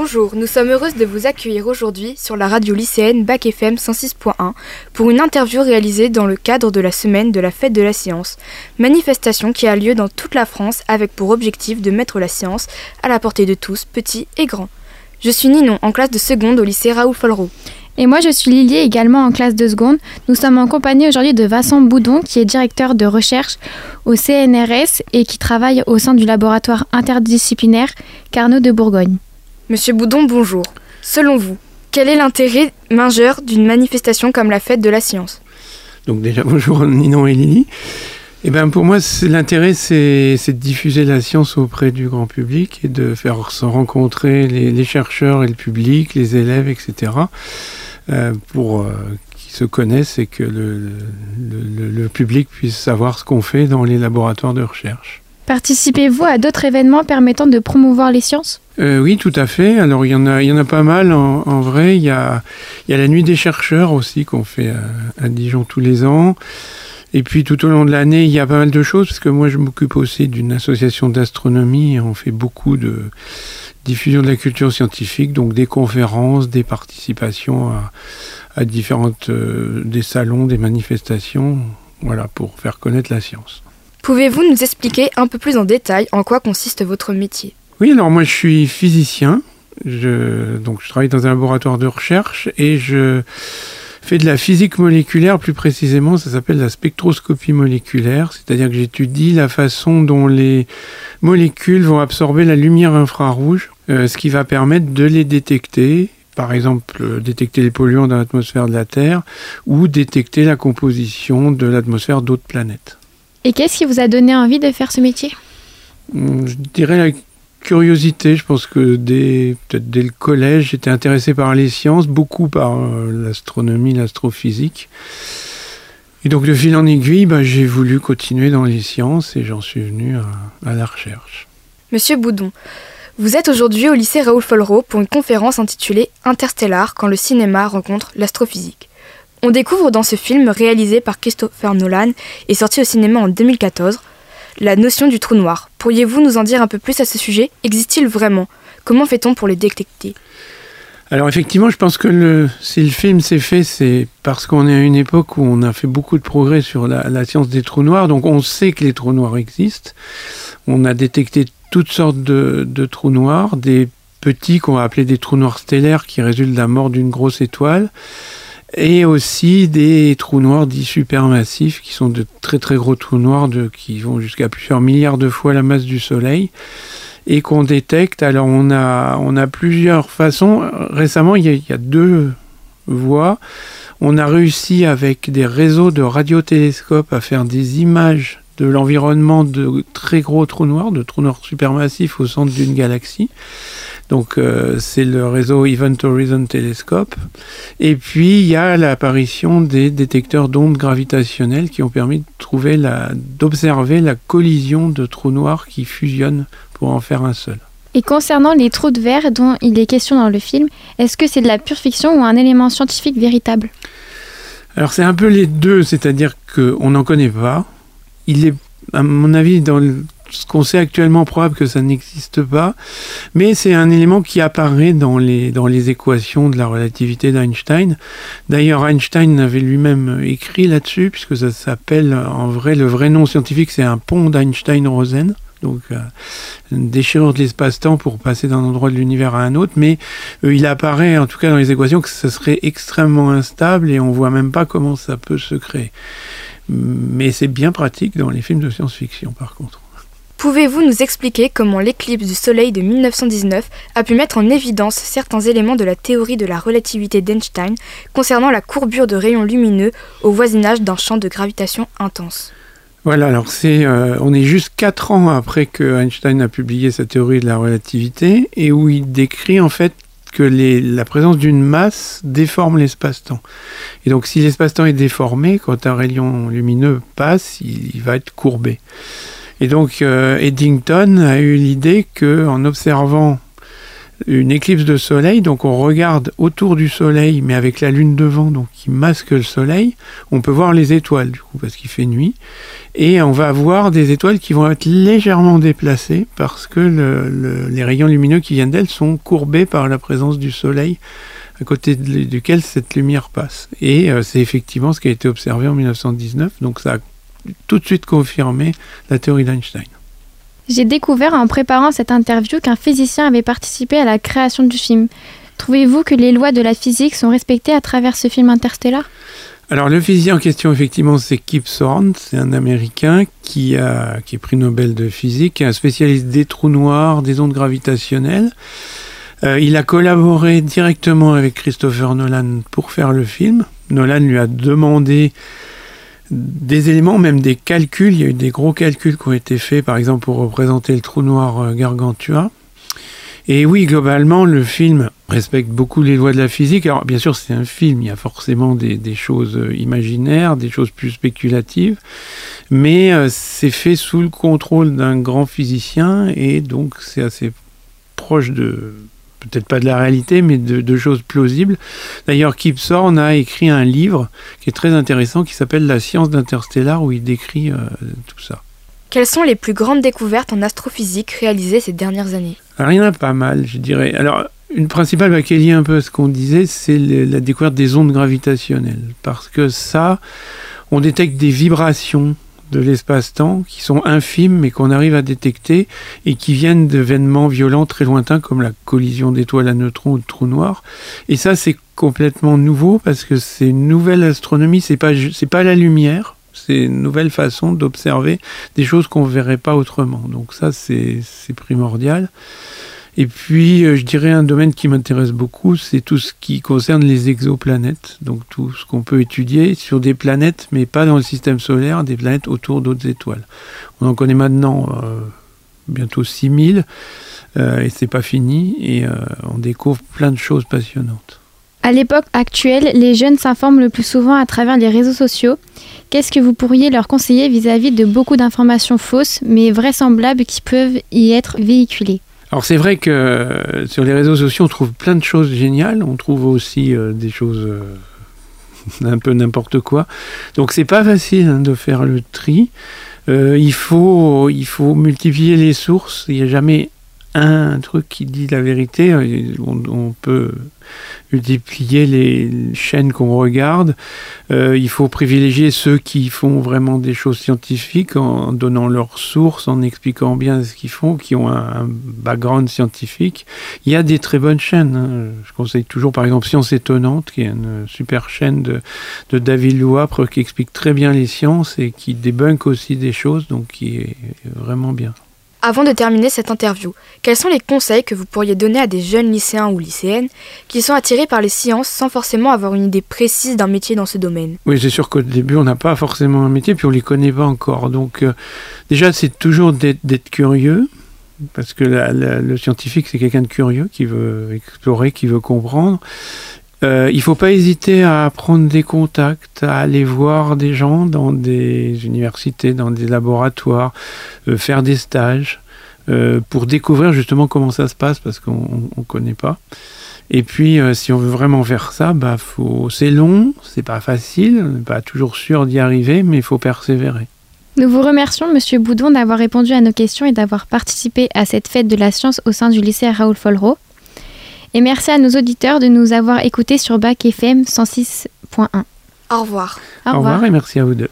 Bonjour, nous sommes heureuses de vous accueillir aujourd'hui sur la radio lycéenne Bac FM 106.1 pour une interview réalisée dans le cadre de la semaine de la fête de la science, manifestation qui a lieu dans toute la France avec pour objectif de mettre la science à la portée de tous, petits et grands. Je suis Ninon, en classe de seconde au lycée Raoul Follereau. Et moi, je suis Lily, également en classe de seconde. Nous sommes en compagnie aujourd'hui de Vincent Boudon, qui est directeur de recherche au CNRS et qui travaille au sein du laboratoire interdisciplinaire Carnot de Bourgogne. Monsieur Boudon, bonjour. Selon vous, quel est l'intérêt majeur d'une manifestation comme la fête de la science? Donc déjà, bonjour Ninon et Lily. Eh ben pour moi, l'intérêt, c'est de diffuser la science auprès du grand public et de faire se rencontrer les, chercheurs et le public, les élèves, etc., euh, pour euh, qu'ils se connaissent et que le, le public puisse savoir ce qu'on fait dans les laboratoires de recherche. Participez-vous à d'autres événements permettant de promouvoir les sciences? Euh, Oui, tout à fait. Alors, il y en a, il y en a pas mal en, vrai. Il y, a, il y a la Nuit des chercheurs aussi qu'on fait à, Dijon tous les ans. Et puis tout au long de l'année, il y a pas mal de choses, parce que moi je m'occupe aussi d'une association d'astronomie on fait beaucoup de diffusion de la culture scientifique, donc des conférences, des participations à, à différentes euh, des salons, des manifestations, voilà, pour faire connaître la science. Pouvez-vous nous expliquer un peu plus en détail en quoi consiste votre métier? Oui, alors moi je suis physicien, je, donc je travaille dans un laboratoire de recherche et je fais de la physique moléculaire, plus précisément ça s'appelle la spectroscopie moléculaire, c'est-à-dire que j'étudie la façon dont les molécules vont absorber la lumière infrarouge, euh, ce qui va permettre de les détecter par exemple euh, détecter les polluants dans l'atmosphère de la Terre ou détecter la composition de l'atmosphère d'autres planètes. Et qu'est-ce qui vous a donné envie de faire ce métier? Hum, Je dirais la curiosité. Je pense que dès, peut-être dès le collège, j'étais intéressé par les sciences, beaucoup par euh, l'astronomie, l'astrophysique. Et donc de fil en aiguille, bah, j'ai voulu continuer dans les sciences et j'en suis venu à, la recherche. Monsieur Boudon, vous êtes aujourd'hui au lycée Raoul Follereau pour une conférence intitulée Interstellar quand le cinéma rencontre l'astrophysique. On découvre dans ce film réalisé par Christopher Nolan et sorti au cinéma en 2014 la notion du trou noir. Pourriez-vous nous en dire un peu plus à ce sujet? Existe-t-il vraiment? Comment fait-on pour les détecter? Alors effectivement, je pense que le, si le film s'est fait, c'est parce qu'on est à une époque où on a fait beaucoup de progrès sur la, science des trous noirs. Donc on sait que les trous noirs existent. On a détecté toutes sortes de trous noirs, des petits qu'on va appeler des trous noirs stellaires qui résultent de la mort d'une grosse étoile et aussi des trous noirs dits supermassifs, qui sont de très très gros trous noirs qui vont jusqu'à plusieurs milliards de fois la masse du Soleil, et qu'on détecte. Alors on a, on a plusieurs façons. Récemment, il y a deux voies. On a réussi avec des réseaux de radiotélescopes à faire des images de l'environnement de très gros trous noirs, de trous noirs supermassifs au centre d'une galaxie. Donc euh, c'est le réseau Event Horizon Telescope. Et puis il y a l'apparition des détecteurs d'ondes gravitationnelles qui ont permis de trouver la, d'observer la collision de trous noirs qui fusionnent pour en faire un seul. Et concernant les trous de verre dont il est question dans le film, est-ce que c'est de la pure fiction ou un élément scientifique véritable? Alors c'est un peu les deux, c'est-à-dire qu'on n'en connaît pas. Il est, à mon avis, dans le ce qu'on sait actuellement probable que ça n'existe pas, mais c'est un élément qui apparaît dans les, dans les équations de la relativité d'Einstein. D'ailleurs, Einstein avait lui-même écrit là-dessus, puisque ça s'appelle en vrai, le vrai nom scientifique, c'est un pont d'Einstein-Rosen. Donc, euh, déchirure de l'espace-temps pour passer d'un endroit de l'univers à un autre, mais euh, il apparaît en tout cas dans les équations que ça serait extrêmement instable et on voit même pas comment ça peut se créer. Mais c'est bien pratique dans les films de science-fiction par contre. Pouvez-vous nous expliquer comment l'éclipse du Soleil de 1919 a pu mettre en évidence certains éléments de la théorie de la relativité d'Einstein concernant la courbure de rayons lumineux au voisinage d'un champ de gravitation intense? Voilà, alors c'est, euh, on est juste quatre ans après que Einstein a publié sa théorie de la relativité et où il décrit en fait que la présence d'une masse déforme l'espace-temps. Et donc si l'espace-temps est déformé, quand un rayon lumineux passe, il va être courbé. Et donc euh, Eddington a eu l'idée que en observant une éclipse de soleil, donc on regarde autour du soleil, mais avec la lune devant, donc qui masque le soleil, on peut voir les étoiles, du coup, parce qu'il fait nuit. Et on va voir des étoiles qui vont être légèrement déplacées, parce que les rayons lumineux qui viennent d'elles sont courbés par la présence du soleil, à côté duquel cette lumière passe. Et euh, c'est effectivement ce qui a été observé en 1919, donc ça a tout de suite confirmé la théorie d'Einstein. J'ai découvert en préparant cette interview qu'un physicien avait participé à la création du film. Trouvez-vous que les lois de la physique sont respectées à travers ce film interstellar? Alors le physicien en question, effectivement, c'est Kip Thorne, c'est un Américain qui a qui est prix Nobel de physique, un spécialiste des trous noirs, des ondes gravitationnelles. Euh, il a collaboré directement avec Christopher Nolan pour faire le film. Nolan lui a demandé des éléments, même des calculs. Il y a eu des gros calculs qui ont été faits, par exemple, pour représenter le trou noir euh, Gargantua. Et oui, globalement, le film respecte beaucoup les lois de la physique. Alors, bien sûr, c'est un film, il y a forcément des, choses euh, imaginaires, des choses plus spéculatives, mais euh, c'est fait sous le contrôle d'un grand physicien, et donc c'est assez proche de, peut-être pas de la réalité, mais de, choses plausibles. D'ailleurs, Kip Thorne a écrit un livre qui est très intéressant, qui s'appelle La science d'interstellar, où il décrit euh, tout ça. Quelles sont les plus grandes découvertes en astrophysique réalisées ces dernières années? Alors, il y en a pas mal, je dirais. Alors, une principale bah, qui est liée un peu à ce qu'on disait, c'est la découverte des ondes gravitationnelles. Parce que ça, on détecte des vibrations de l'espace-temps qui sont infimes mais qu'on arrive à détecter et qui viennent d'événements violents très lointains comme la collision d'étoiles à neutrons ou de trous noirs. Et ça, c'est complètement nouveau parce que c'est une nouvelle astronomie, c'est pas, c'est pas la lumière, c'est une nouvelle façon d'observer des choses qu'on verrait pas autrement. Donc ça, c'est primordial. Et puis, euh, je dirais un domaine qui m'intéresse beaucoup, c'est tout ce qui concerne les exoplanètes. Donc tout ce qu'on peut étudier sur des planètes, mais pas dans le système solaire, des planètes autour d'autres étoiles. On en connaît maintenant euh, bientôt 6000, euh, et c'est pas fini, et euh, on découvre plein de choses passionnantes. À l'époque actuelle, les jeunes s'informent le plus souvent à travers les réseaux sociaux. Qu'est-ce que vous pourriez leur conseiller vis-à-vis de beaucoup d'informations fausses, mais vraisemblables qui peuvent y être véhiculées? Alors c'est vrai que euh, sur les réseaux sociaux, on trouve plein de choses géniales, on trouve aussi euh, des choses euh, un peu n'importe quoi. Donc c'est pas facile hein, de faire le tri. il, faut, il faut multiplier les sources. Il n'y a jamais un truc qui dit la vérité. On, peut multiplier les chaînes qu'on regarde. Euh, il faut privilégier ceux qui font vraiment des choses scientifiques en donnant leurs sources, en expliquant bien ce qu'ils font, qui ont un, background scientifique. Il y a des très bonnes chaînes. Hein. Je conseille toujours par exemple Science étonnante, qui est une super chaîne de, de David Louapre qui explique très bien les sciences et qui débunk aussi des choses, donc qui est vraiment bien. Avant de terminer cette interview, quels sont les conseils que vous pourriez donner à des jeunes lycéens ou lycéennes qui sont attirés par les sciences sans forcément avoir une idée précise d'un métier dans ce domaine? Oui, c'est sûr qu'au début, on n'a pas forcément un métier, puis on ne les connaît pas encore. Donc, euh, déjà, c'est toujours d'être curieux, parce que le scientifique, c'est quelqu'un de curieux qui veut explorer, qui veut comprendre. Euh, il ne faut pas hésiter à prendre des contacts, à aller voir des gens dans des universités, dans des laboratoires, euh, faire des stages, euh, pour découvrir justement comment ça se passe, parce qu'on ne connaît pas. Et puis, si on veut vraiment faire ça, bah, c'est long, c'est pas facile, on n'est pas toujours sûr d'y arriver, mais il faut persévérer. Nous vous remercions, Monsieur Boudon, d'avoir répondu à nos questions et d'avoir participé à cette fête de la science au sein du lycée Raoul Folro. Et merci à nos auditeurs de nous avoir écoutés sur Bac FM 106.1. Au revoir. Au revoir et merci à vous deux.